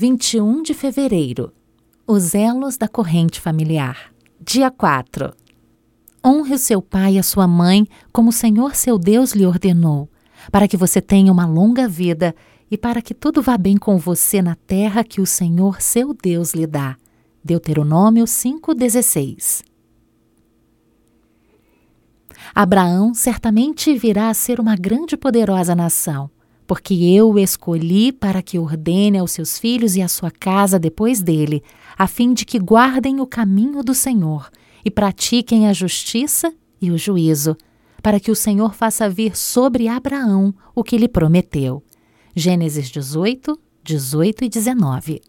21 de fevereiro. Os elos da corrente familiar. Dia 4. Honre o seu pai e a sua mãe, como o Senhor seu Deus lhe ordenou, para que você tenha uma longa vida e para que tudo vá bem com você na terra que o Senhor seu Deus lhe dá. Deuteronômio 5,16 Abraão certamente virá a ser uma grande e poderosa nação, porque eu o escolhi para que ordene aos seus filhos e à sua casa depois dele, a fim de que guardem o caminho do Senhor e pratiquem a justiça e o juízo, para que o Senhor faça vir sobre Abraão o que lhe prometeu. Gênesis 18, 18 e 19.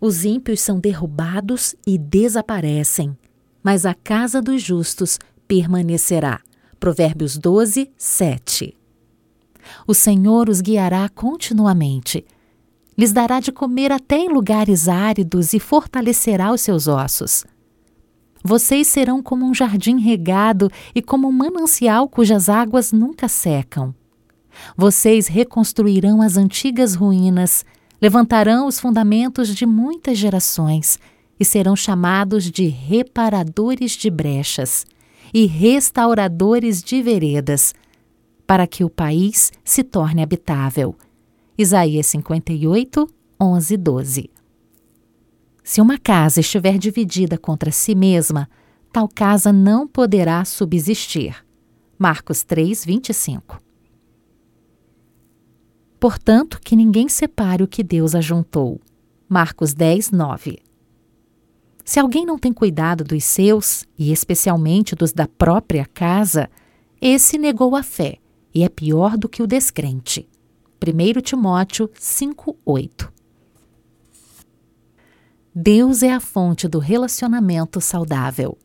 Os ímpios são derrubados e desaparecem, mas a casa dos justos permanecerá. Provérbios 12, 7. O Senhor os guiará continuamente. Lhes dará de comer até em lugares áridos e fortalecerá os seus ossos. Vocês serão como um jardim regado e como um manancial cujas águas nunca secam. Vocês reconstruirão as antigas ruínas, levantarão os fundamentos de muitas gerações e serão chamados de reparadores de brechas e restauradores de veredas, para que o país se torne habitável. Isaías 58, 11, 12. Se uma casa estiver dividida contra si mesma, tal casa não poderá subsistir. Marcos 3, 25. Portanto, que ninguém separe o que Deus ajuntou. Marcos 10, 9. Se alguém não tem cuidado dos seus, e especialmente dos da própria casa, esse negou a fé e é pior do que o descrente. 1 Timóteo 5:8. Deus é a fonte do relacionamento saudável.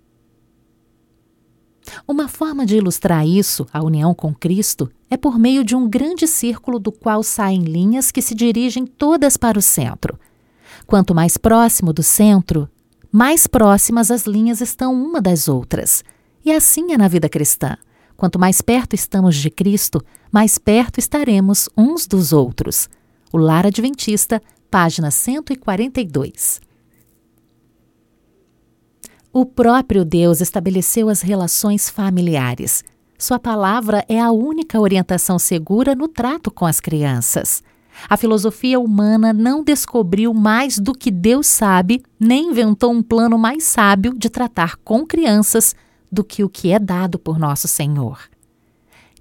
Uma forma de ilustrar isso, a união com Cristo, é por meio de um grande círculo do qual saem linhas que se dirigem todas para o centro. Quanto mais próximo do centro, mais próximas as linhas estão uma das outras. E assim é na vida cristã. Quanto mais perto estamos de Cristo, mais perto estaremos uns dos outros. O Lar Adventista, página 142. O próprio Deus estabeleceu as relações familiares. Sua palavra é a única orientação segura no trato com as crianças. A filosofia humana não descobriu mais do que Deus sabe, nem inventou um plano mais sábio de tratar com crianças do que o que é dado por nosso Senhor.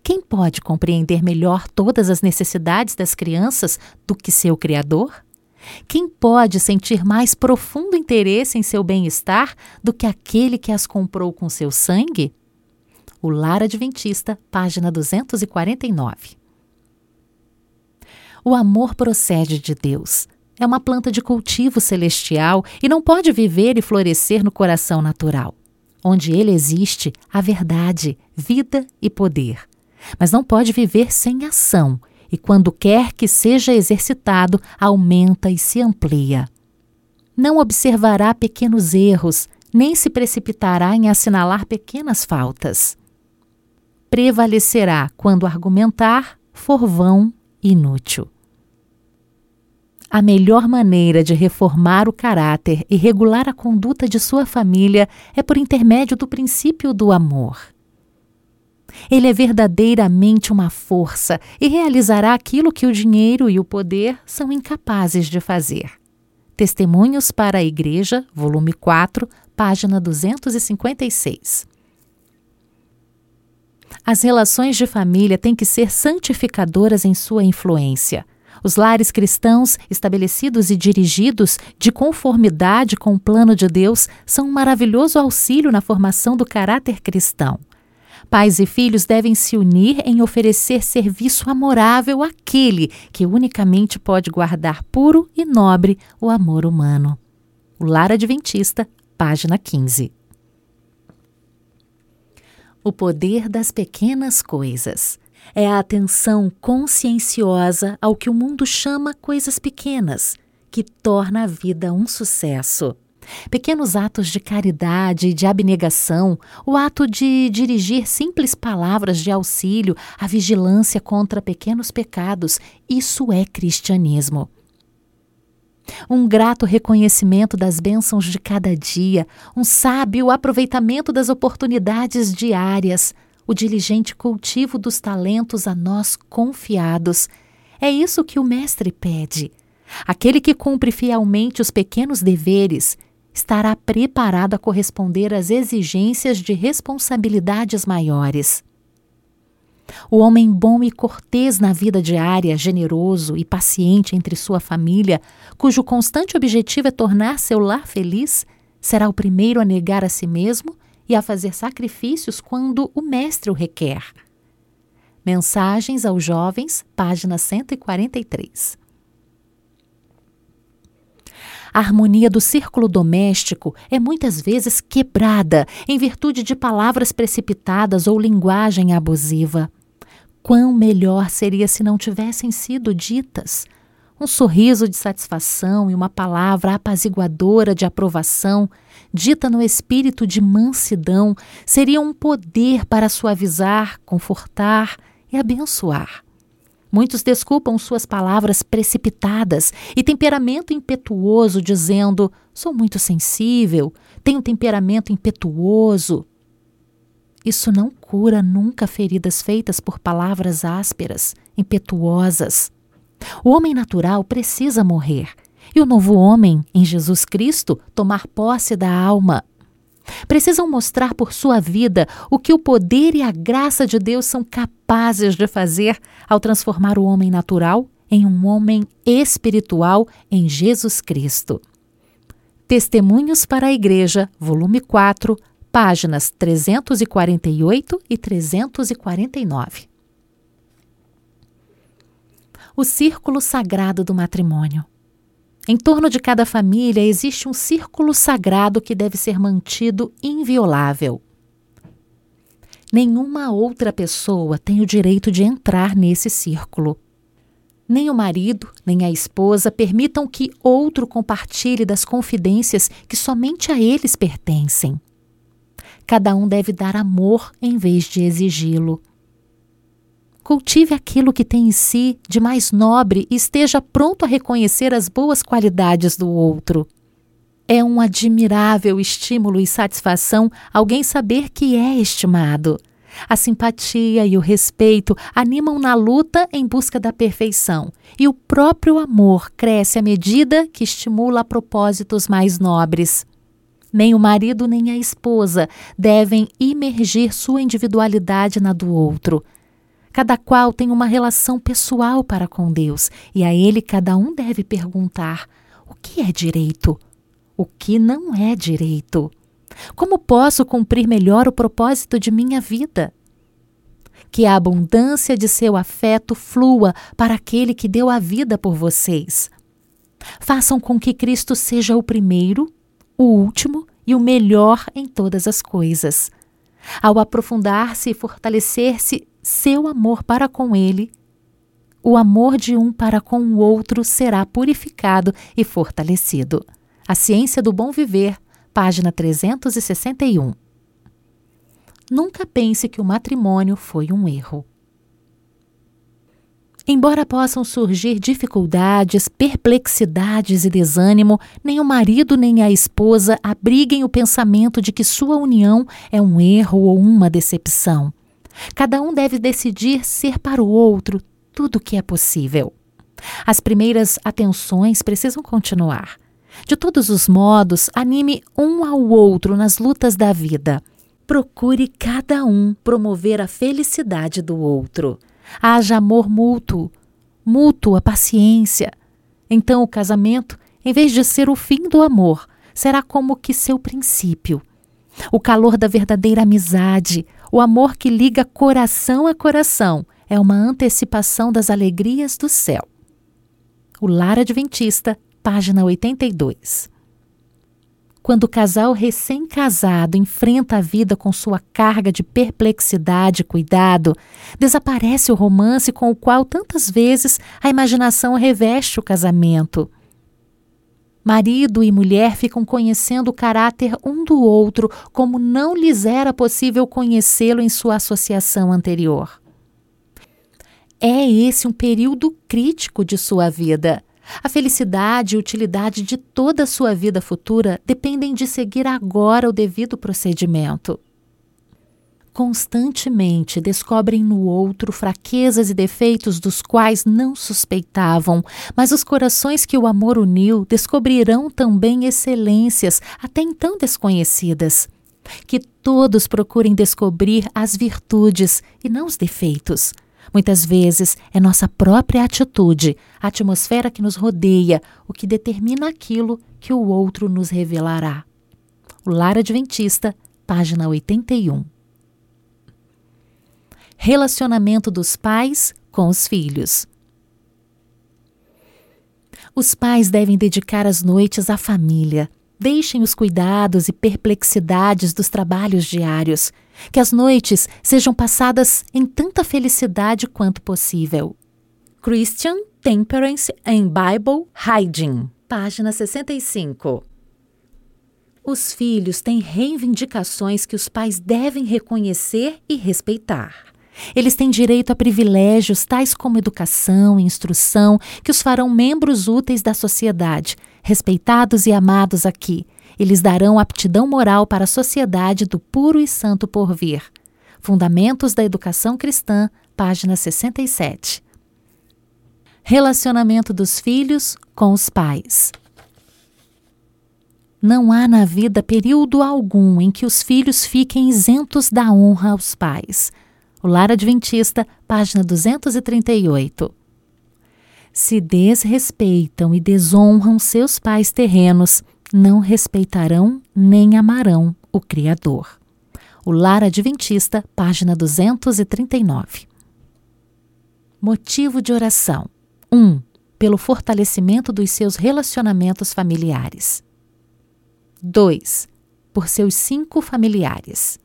Quem pode compreender melhor todas as necessidades das crianças do que seu Criador? Quem pode sentir mais profundo interesse em seu bem-estar do que aquele que as comprou com seu sangue? O Lar Adventista, página 249. O amor procede de Deus. É uma planta de cultivo celestial e não pode viver e florescer no coração natural. Onde ele existe, há verdade, vida e poder. Mas não pode viver sem ação, e quando quer que seja exercitado, aumenta e se amplia. Não observará pequenos erros, nem se precipitará em assinalar pequenas faltas. Prevalecerá quando argumentar for vão e inútil. A melhor maneira de reformar o caráter e regular a conduta de sua família é por intermédio do princípio do amor. Ele é verdadeiramente uma força e realizará aquilo que o dinheiro e o poder são incapazes de fazer. Testemunhos para a Igreja, volume 4, página 256. As relações de família têm que ser santificadoras em sua influência. Os lares cristãos, estabelecidos e dirigidos de conformidade com o plano de Deus, são um maravilhoso auxílio na formação do caráter cristão. Pais e filhos devem se unir em oferecer serviço amorável àquele que unicamente pode guardar puro e nobre o amor humano. O Lar Adventista, página 15. O poder das pequenas coisas é a atenção conscienciosa ao que o mundo chama coisas pequenas, que torna a vida um sucesso. Pequenos atos de caridade e de abnegação, o ato de dirigir simples palavras de auxílio, a vigilância contra pequenos pecados, isso é cristianismo. um grato reconhecimento das bênçãos de cada dia, um sábio aproveitamento das oportunidades diárias, o diligente cultivo dos talentos a nós confiados. É isso que o Mestre pede. Aquele que cumpre fielmente os pequenos deveres estará preparado a corresponder às exigências de responsabilidades maiores. O homem bom e cortês na vida diária, generoso e paciente entre sua família, cujo constante objetivo é tornar seu lar feliz, será o primeiro a negar a si mesmo e a fazer sacrifícios quando o mestre o requer. Mensagens aos Jovens, página 143. A harmonia do círculo doméstico é muitas vezes quebrada em virtude de palavras precipitadas ou linguagem abusiva. Quão melhor seria se não tivessem sido ditas? Um sorriso de satisfação e uma palavra apaziguadora de aprovação, dita no espírito de mansidão, seriam um poder para suavizar, confortar e abençoar. Muitos desculpam suas palavras precipitadas e temperamento impetuoso, dizendo: sou muito sensível, tenho temperamento impetuoso. Isso não cura nunca feridas feitas por palavras ásperas, impetuosas. O homem natural precisa morrer e o novo homem, em Jesus Cristo, tomar posse da alma. Precisam mostrar por sua vida o que o poder e a graça de Deus são capazes de fazer ao transformar o homem natural em um homem espiritual em Jesus Cristo. Testemunhos para a Igreja, volume 4, páginas 348 e 349. O círculo sagrado do matrimônio. Em torno de cada família existe um círculo sagrado que deve ser mantido inviolável. Nenhuma outra pessoa tem o direito de entrar nesse círculo. Nem o marido, nem a esposa permitam que outro compartilhe das confidências que somente a eles pertencem. Cada um deve dar amor em vez de exigi-lo. Cultive aquilo que tem em si de mais nobre e esteja pronto a reconhecer as boas qualidades do outro. É um admirável estímulo e satisfação alguém saber que é estimado. A simpatia e o respeito animam na luta em busca da perfeição, e o próprio amor cresce à medida que estimula propósitos mais nobres. Nem o marido nem a esposa devem imergir sua individualidade na do outro. Cada qual tem uma relação pessoal para com Deus e a Ele cada um deve perguntar: o que é direito? O que não é direito? Como posso cumprir melhor o propósito de minha vida? Que a abundância de seu afeto flua para aquele que deu a vida por vocês. Façam com que Cristo seja o primeiro, o último e o melhor em todas as coisas. Ao aprofundar-se e fortalecer-se seu amor para com ele, o amor de um para com o outro será purificado e fortalecido. A Ciência do Bom Viver, página 361. Nunca pense que o matrimônio foi um erro. Embora possam surgir dificuldades, perplexidades e desânimo, nem o marido nem a esposa abriguem o pensamento de que sua união é um erro ou uma decepção. Cada um deve decidir ser para o outro tudo o que é possível. As primeiras atenções precisam continuar. De todos os modos, anime um ao outro nas lutas da vida. Procure cada um promover a felicidade do outro. Haja amor mútuo, mútua paciência. Então o casamento, em vez de ser o fim do amor, será como que seu princípio. O calor da verdadeira amizade, o amor que liga coração a coração é uma antecipação das alegrias do céu. O Lar Adventista, página 82. Quando o casal recém-casado enfrenta a vida com sua carga de perplexidade e cuidado, desaparece o romance com o qual tantas vezes a imaginação reveste o casamento. Marido e mulher ficam conhecendo o caráter um do outro como não lhes era possível conhecê-lo em sua associação anterior. É esse um período crítico de sua vida. A felicidade e utilidade de toda a sua vida futura dependem de seguir agora o devido procedimento constantemente descobrem no outro fraquezas e defeitos dos quais não suspeitavam, mas os corações que o amor uniu descobrirão também excelências até então desconhecidas. Que todos procurem descobrir as virtudes e não os defeitos. Muitas vezes é nossa própria atitude, a atmosfera que nos rodeia, o que determina aquilo que o outro nos revelará. O Lar Adventista, página 81 relacionamento dos pais com os filhos. Os pais devem dedicar as noites à família. Deixem os cuidados e perplexidades dos trabalhos diários. Que as noites sejam passadas em tanta felicidade quanto possível. Christian Temperance and Bible Hygiene, página 65. Os filhos têm reivindicações que os pais devem reconhecer e respeitar. Eles têm direito a privilégios tais como educação e instrução que os farão membros úteis da sociedade, respeitados e amados aqui. Eles darão aptidão moral para a sociedade do puro e santo porvir. Fundamentos da Educação Cristã, página 67. Relacionamento dos filhos com os pais. Não há na vida período algum em que os filhos fiquem isentos da honra aos pais. O Lar Adventista, página 238. Se desrespeitam e desonram seus pais terrenos, não respeitarão nem amarão o Criador. O Lar Adventista, página 239. Motivo de oração: 1. Um, pelo fortalecimento dos seus relacionamentos familiares. 2. Por seus cinco familiares.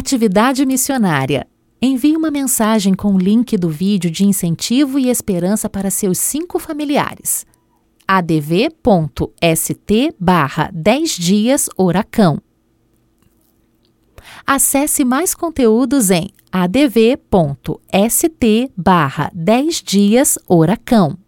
Atividade missionária. Envie uma mensagem com o link do vídeo de incentivo e esperança para seus cinco familiares. adv.st barra 10 dias Oracão. Acesse mais conteúdos em adv.st barra 10 dias Oracão.